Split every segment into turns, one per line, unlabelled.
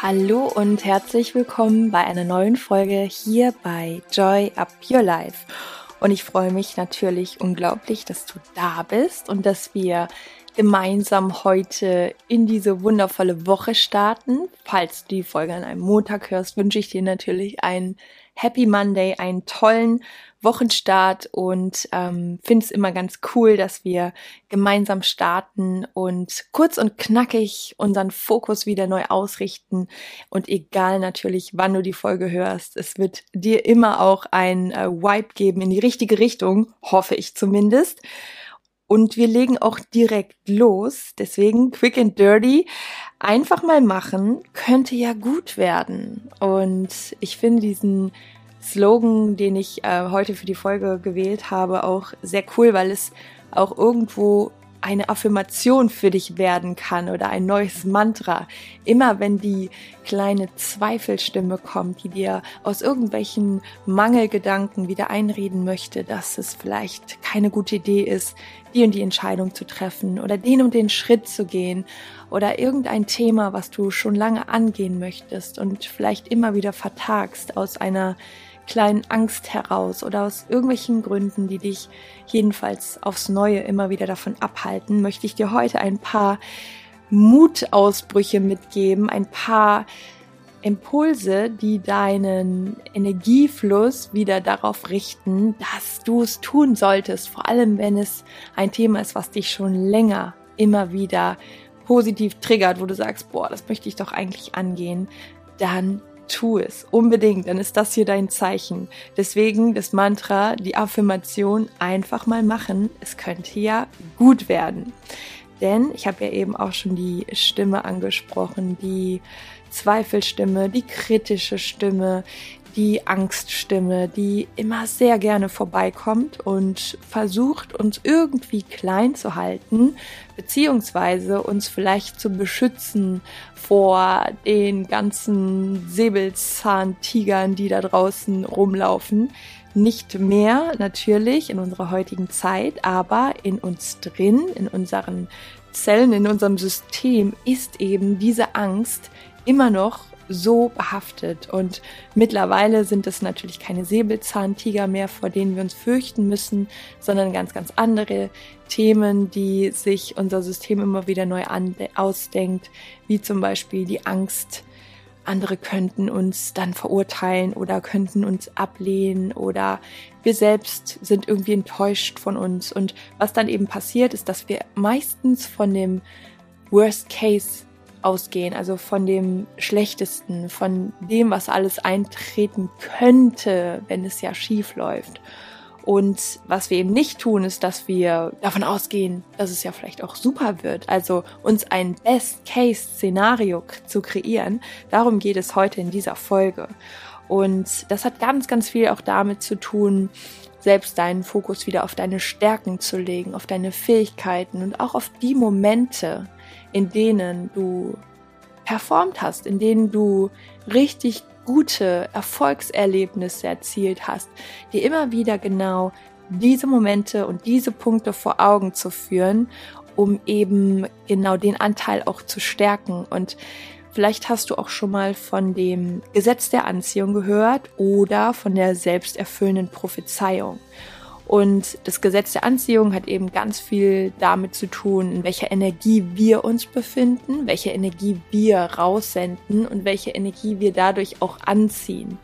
Hallo und herzlich willkommen bei einer neuen Folge hier bei Joy Up Your Life. Und ich freue mich natürlich unglaublich, dass du da bist und dass wir gemeinsam heute in diese wundervolle Woche starten. Falls du die Folge an einem Montag hörst, wünsche ich dir natürlich einen Happy Monday, einen tollen Wochenstart und ähm, finde es immer ganz cool, dass wir gemeinsam starten und kurz und knackig unseren Fokus wieder neu ausrichten. Und egal natürlich, wann du die Folge hörst, es wird dir immer auch ein äh, Wipe geben in die richtige Richtung, hoffe ich zumindest. Und wir legen auch direkt los. Deswegen quick and dirty. Einfach mal machen könnte ja gut werden. Und ich finde diesen Slogan, den ich äh, heute für die Folge gewählt habe, auch sehr cool, weil es auch irgendwo eine Affirmation für dich werden kann oder ein neues Mantra. Immer wenn die kleine Zweifelstimme kommt, die dir aus irgendwelchen Mangelgedanken wieder einreden möchte, dass es vielleicht keine gute Idee ist, die und die Entscheidung zu treffen oder den und den Schritt zu gehen oder irgendein Thema, was du schon lange angehen möchtest und vielleicht immer wieder vertagst aus einer kleinen Angst heraus oder aus irgendwelchen Gründen, die dich jedenfalls aufs Neue immer wieder davon abhalten, möchte ich dir heute ein paar Mutausbrüche mitgeben, ein paar Impulse, die deinen Energiefluss wieder darauf richten, dass du es tun solltest, vor allem wenn es ein Thema ist, was dich schon länger immer wieder positiv triggert, wo du sagst, boah, das möchte ich doch eigentlich angehen, dann tu es unbedingt, dann ist das hier dein Zeichen. Deswegen das Mantra, die Affirmation einfach mal machen. Es könnte ja gut werden. Denn ich habe ja eben auch schon die Stimme angesprochen, die Zweifelstimme, die kritische Stimme, die Angststimme, die immer sehr gerne vorbeikommt und versucht, uns irgendwie klein zu halten, beziehungsweise uns vielleicht zu beschützen vor den ganzen Säbelzahntigern, die da draußen rumlaufen. Nicht mehr natürlich in unserer heutigen Zeit, aber in uns drin, in unseren Zellen, in unserem System ist eben diese Angst immer noch so behaftet. Und mittlerweile sind es natürlich keine Säbelzahntiger mehr, vor denen wir uns fürchten müssen, sondern ganz, ganz andere Themen, die sich unser System immer wieder neu ausdenkt, wie zum Beispiel die Angst, andere könnten uns dann verurteilen oder könnten uns ablehnen oder wir selbst sind irgendwie enttäuscht von uns. Und was dann eben passiert, ist, dass wir meistens von dem Worst Case ausgehen, also von dem Schlechtesten, von dem, was alles eintreten könnte, wenn es ja schief läuft. Und was wir eben nicht tun, ist, dass wir davon ausgehen, dass es ja vielleicht auch super wird. Also uns ein Best-Case-Szenario zu kreieren. Darum geht es heute in dieser Folge. Und das hat ganz, ganz viel auch damit zu tun, selbst deinen Fokus wieder auf deine Stärken zu legen, auf deine Fähigkeiten und auch auf die Momente, in denen du performt hast, in denen du richtig gute Erfolgserlebnisse erzielt hast, dir immer wieder genau diese Momente und diese Punkte vor Augen zu führen, um eben genau den Anteil auch zu stärken. Und vielleicht hast du auch schon mal von dem Gesetz der Anziehung gehört oder von der selbsterfüllenden Prophezeiung. Und das Gesetz der Anziehung hat eben ganz viel damit zu tun, in welcher Energie wir uns befinden, welche Energie wir raussenden und welche Energie wir dadurch auch anziehen.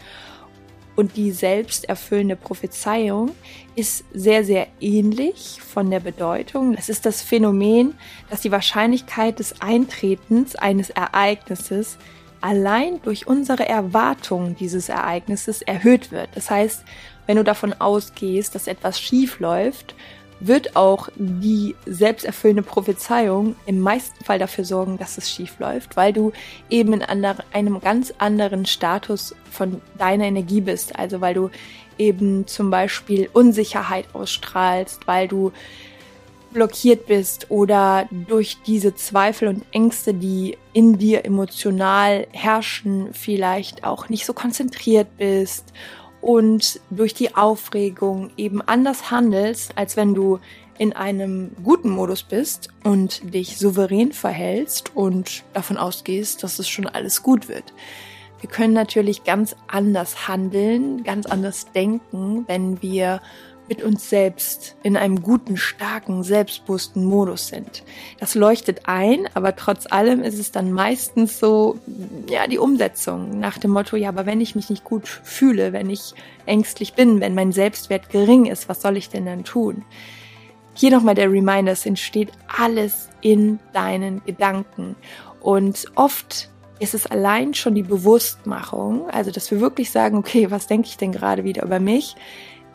Und die selbsterfüllende Prophezeiung ist sehr, sehr ähnlich von der Bedeutung. Es ist das Phänomen, dass die Wahrscheinlichkeit des Eintretens eines Ereignisses allein durch unsere Erwartung dieses Ereignisses erhöht wird. Das heißt, wenn du davon ausgehst, dass etwas schief läuft, wird auch die selbsterfüllende Prophezeiung im meisten Fall dafür sorgen, dass es schief läuft, weil du eben in einem ganz anderen Status von deiner Energie bist. Also weil du eben zum Beispiel Unsicherheit ausstrahlst, weil du blockiert bist oder durch diese Zweifel und Ängste, die in dir emotional herrschen, vielleicht auch nicht so konzentriert bist und durch die Aufregung eben anders handelst, als wenn du in einem guten Modus bist und dich souverän verhältst und davon ausgehst, dass es schon alles gut wird. Wir können natürlich ganz anders handeln, ganz anders denken, wenn wir mit uns selbst in einem guten, starken, selbstbewussten Modus sind. Das leuchtet ein, aber trotz allem ist es dann meistens so, ja, die Umsetzung nach dem Motto, ja, aber wenn ich mich nicht gut fühle, wenn ich ängstlich bin, wenn mein Selbstwert gering ist, was soll ich denn dann tun? Hier nochmal der Reminder, es entsteht alles in deinen Gedanken. Und oft ist es allein schon die Bewusstmachung, also dass wir wirklich sagen, okay, was denke ich denn gerade wieder über mich?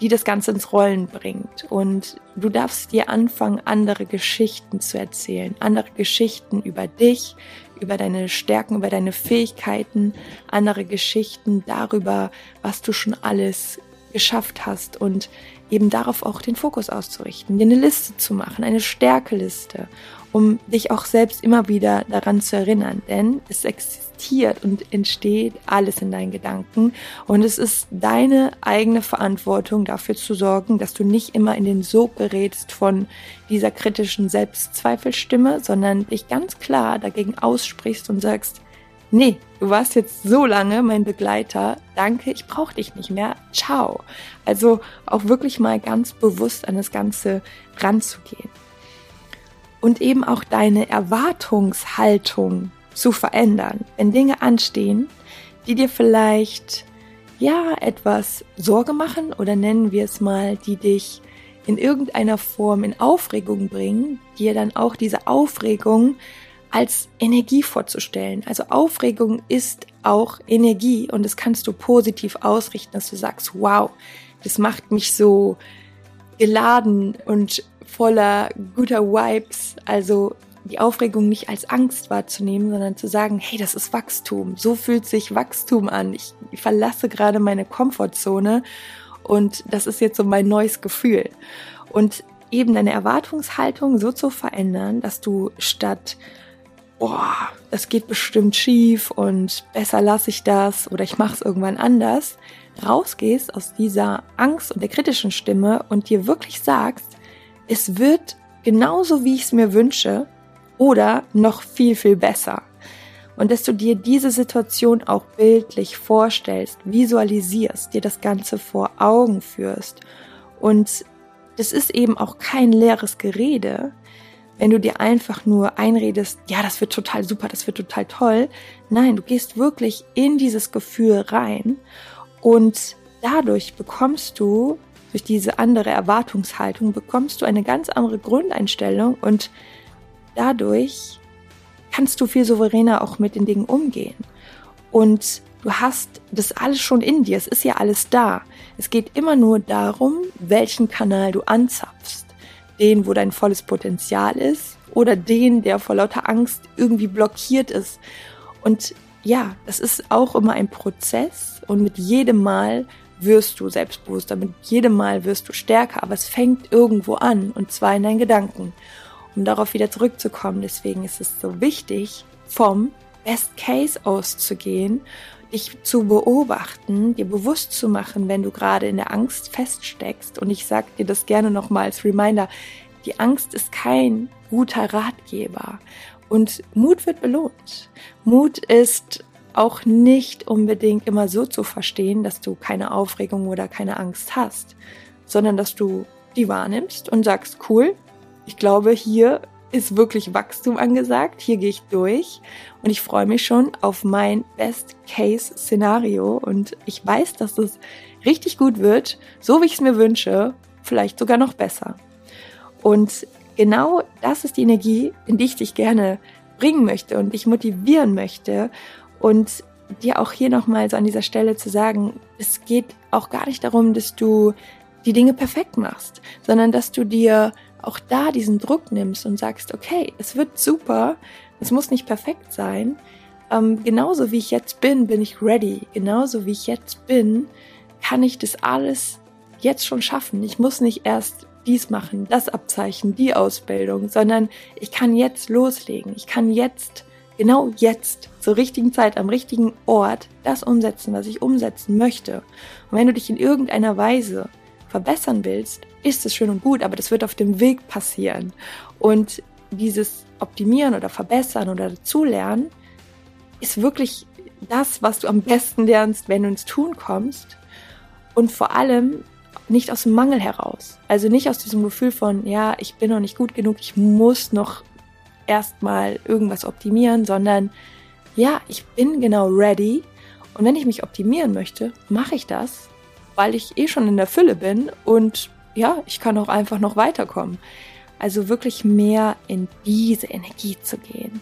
Die das Ganze ins Rollen bringt. Und du darfst dir anfangen, andere Geschichten zu erzählen, andere Geschichten über dich, über deine Stärken, über deine Fähigkeiten, andere Geschichten darüber, was du schon alles geschafft hast und eben darauf auch den Fokus auszurichten, dir eine Liste zu machen, eine Stärkeliste, um dich auch selbst immer wieder daran zu erinnern, denn es existiert und entsteht alles in deinen Gedanken. Und es ist deine eigene Verantwortung, dafür zu sorgen, dass du nicht immer in den Sog gerätst von dieser kritischen Selbstzweifelstimme, sondern dich ganz klar dagegen aussprichst und sagst, nee, du warst jetzt so lange mein Begleiter, danke, ich brauche dich nicht mehr, ciao. Also auch wirklich mal ganz bewusst an das Ganze ranzugehen. Und eben auch deine Erwartungshaltung zu verändern, wenn Dinge anstehen, die dir vielleicht ja etwas Sorge machen oder nennen wir es mal, die dich in irgendeiner Form in Aufregung bringen, dir dann auch diese Aufregung als Energie vorzustellen. Also Aufregung ist auch Energie und das kannst du positiv ausrichten, dass du sagst, wow, das macht mich so geladen und voller guter Vibes. Also die Aufregung nicht als Angst wahrzunehmen, sondern zu sagen, hey, das ist Wachstum. So fühlt sich Wachstum an. Ich verlasse gerade meine Komfortzone und das ist jetzt so mein neues Gefühl. Und eben deine Erwartungshaltung so zu verändern, dass du statt boah, das geht bestimmt schief und besser lasse ich das oder ich mache es irgendwann anders, rausgehst aus dieser Angst und der kritischen Stimme und dir wirklich sagst, es wird genauso wie ich es mir wünsche, oder noch viel, viel besser. Und dass du dir diese Situation auch bildlich vorstellst, visualisierst, dir das Ganze vor Augen führst. Und das ist eben auch kein leeres Gerede, wenn du dir einfach nur einredest, ja, das wird total super, das wird total toll. Nein, du gehst wirklich in dieses Gefühl rein und dadurch bekommst du, durch diese andere Erwartungshaltung, bekommst du eine ganz andere Grundeinstellung und dadurch kannst du viel souveräner auch mit den Dingen umgehen. Und du hast das alles schon in dir, es ist ja alles da. Es geht immer nur darum, welchen Kanal du anzapfst. Den, wo dein volles Potenzial ist oder den, der vor lauter Angst irgendwie blockiert ist. Und ja, das ist auch immer ein Prozess und mit jedem Mal wirst du selbstbewusster, mit jedem Mal wirst du stärker, aber es fängt irgendwo an und zwar in deinen Gedanken um darauf wieder zurückzukommen. Deswegen ist es so wichtig, vom Best Case auszugehen, dich zu beobachten, dir bewusst zu machen, wenn du gerade in der Angst feststeckst. Und ich sage dir das gerne nochmal als Reminder. Die Angst ist kein guter Ratgeber. Und Mut wird belohnt. Mut ist auch nicht unbedingt immer so zu verstehen, dass du keine Aufregung oder keine Angst hast, sondern dass du die wahrnimmst und sagst, cool, ich glaube, hier ist wirklich Wachstum angesagt. Hier gehe ich durch und ich freue mich schon auf mein Best-Case-Szenario und ich weiß, dass es richtig gut wird, so wie ich es mir wünsche, vielleicht sogar noch besser. Und genau das ist die Energie, in die ich dich gerne bringen möchte und dich motivieren möchte und dir auch hier nochmal so an dieser Stelle zu sagen, es geht auch gar nicht darum, dass du die Dinge perfekt machst, sondern dass du dir auch da diesen Druck nimmst und sagst, okay, es wird super, es muss nicht perfekt sein. Ähm, genauso wie ich jetzt bin, bin ich ready. Genauso wie ich jetzt bin, kann ich das alles jetzt schon schaffen. Ich muss nicht erst dies machen, das Abzeichen, die Ausbildung, sondern ich kann jetzt loslegen. Ich kann jetzt, genau jetzt, zur richtigen Zeit, am richtigen Ort, das umsetzen, was ich umsetzen möchte. Und wenn du dich in irgendeiner Weise verbessern willst, ist es schön und gut, aber das wird auf dem Weg passieren. Und dieses Optimieren oder Verbessern oder dazulernen ist wirklich das, was du am besten lernst, wenn du ins Tun kommst. Und vor allem nicht aus dem Mangel heraus. Also nicht aus diesem Gefühl von, ja, ich bin noch nicht gut genug, ich muss noch erstmal irgendwas optimieren, sondern ja, ich bin genau ready. Und wenn ich mich optimieren möchte, mache ich das, weil ich eh schon in der Fülle bin und ja, ich kann auch einfach noch weiterkommen. Also wirklich mehr in diese Energie zu gehen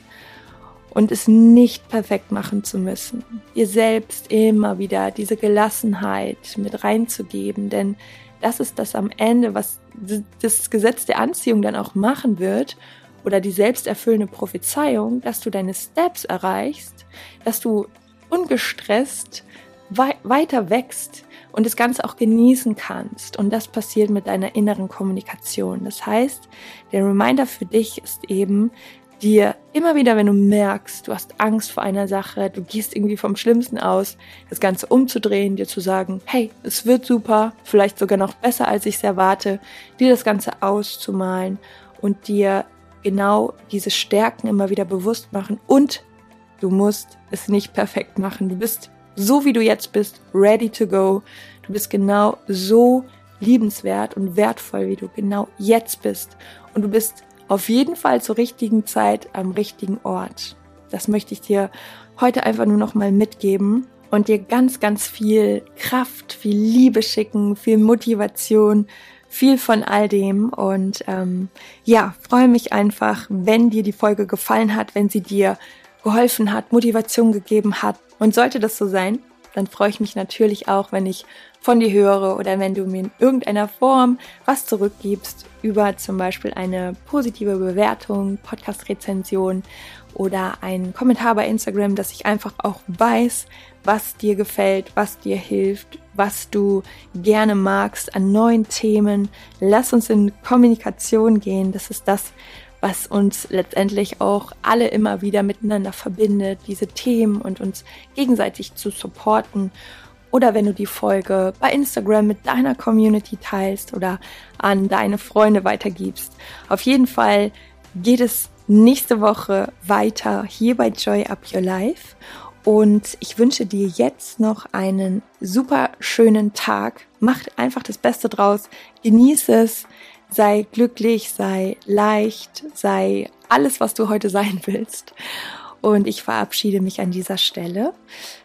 und es nicht perfekt machen zu müssen. Ihr selbst immer wieder diese Gelassenheit mit reinzugeben, denn das ist das am Ende, was das Gesetz der Anziehung dann auch machen wird oder die selbsterfüllende Prophezeiung, dass du deine Steps erreichst, dass du ungestresst wei weiter wächst und das Ganze auch genießen kannst. Und das passiert mit deiner inneren Kommunikation. Das heißt, der Reminder für dich ist eben, dir immer wieder, wenn du merkst, du hast Angst vor einer Sache, du gehst irgendwie vom Schlimmsten aus, das Ganze umzudrehen, dir zu sagen, hey, es wird super, vielleicht sogar noch besser, als ich es erwarte, dir das Ganze auszumalen und dir genau diese Stärken immer wieder bewusst machen und du musst es nicht perfekt machen. Du bist so, wie du jetzt bist, ready to go. Du bist genau so liebenswert und wertvoll, wie du genau jetzt bist. Und du bist auf jeden Fall zur richtigen Zeit am richtigen Ort. Das möchte ich dir heute einfach nur noch mal mitgeben und dir ganz, ganz viel Kraft, viel Liebe schicken, viel Motivation, viel von all dem. Und ähm, ja, freue mich einfach, wenn dir die Folge gefallen hat, wenn sie dir geholfen hat, Motivation gegeben hat. Und sollte das so sein, dann freue ich mich natürlich auch, wenn ich von dir höre oder wenn du mir in irgendeiner Form was zurückgibst über zum Beispiel eine positive Bewertung, Podcast-Rezension oder einen Kommentar bei Instagram, dass ich einfach auch weiß, was dir gefällt, was dir hilft, was du gerne magst an neuen Themen. Lass uns in Kommunikation gehen. Das ist das, was uns letztendlich auch alle immer wieder miteinander verbindet, diese Themen und uns gegenseitig zu supporten. Oder wenn du die Folge bei Instagram mit deiner Community teilst oder an deine Freunde weitergibst. Auf jeden Fall geht es nächste Woche weiter hier bei Joy Up Your Life. Und ich wünsche dir jetzt noch einen super schönen Tag. Mach einfach das Beste draus. Genieße es sei glücklich, sei leicht, sei alles, was du heute sein willst. Und ich verabschiede mich an dieser Stelle,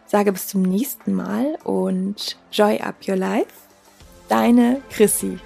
sage bis zum nächsten Mal und Joy Up Your Life. Deine Chrissy.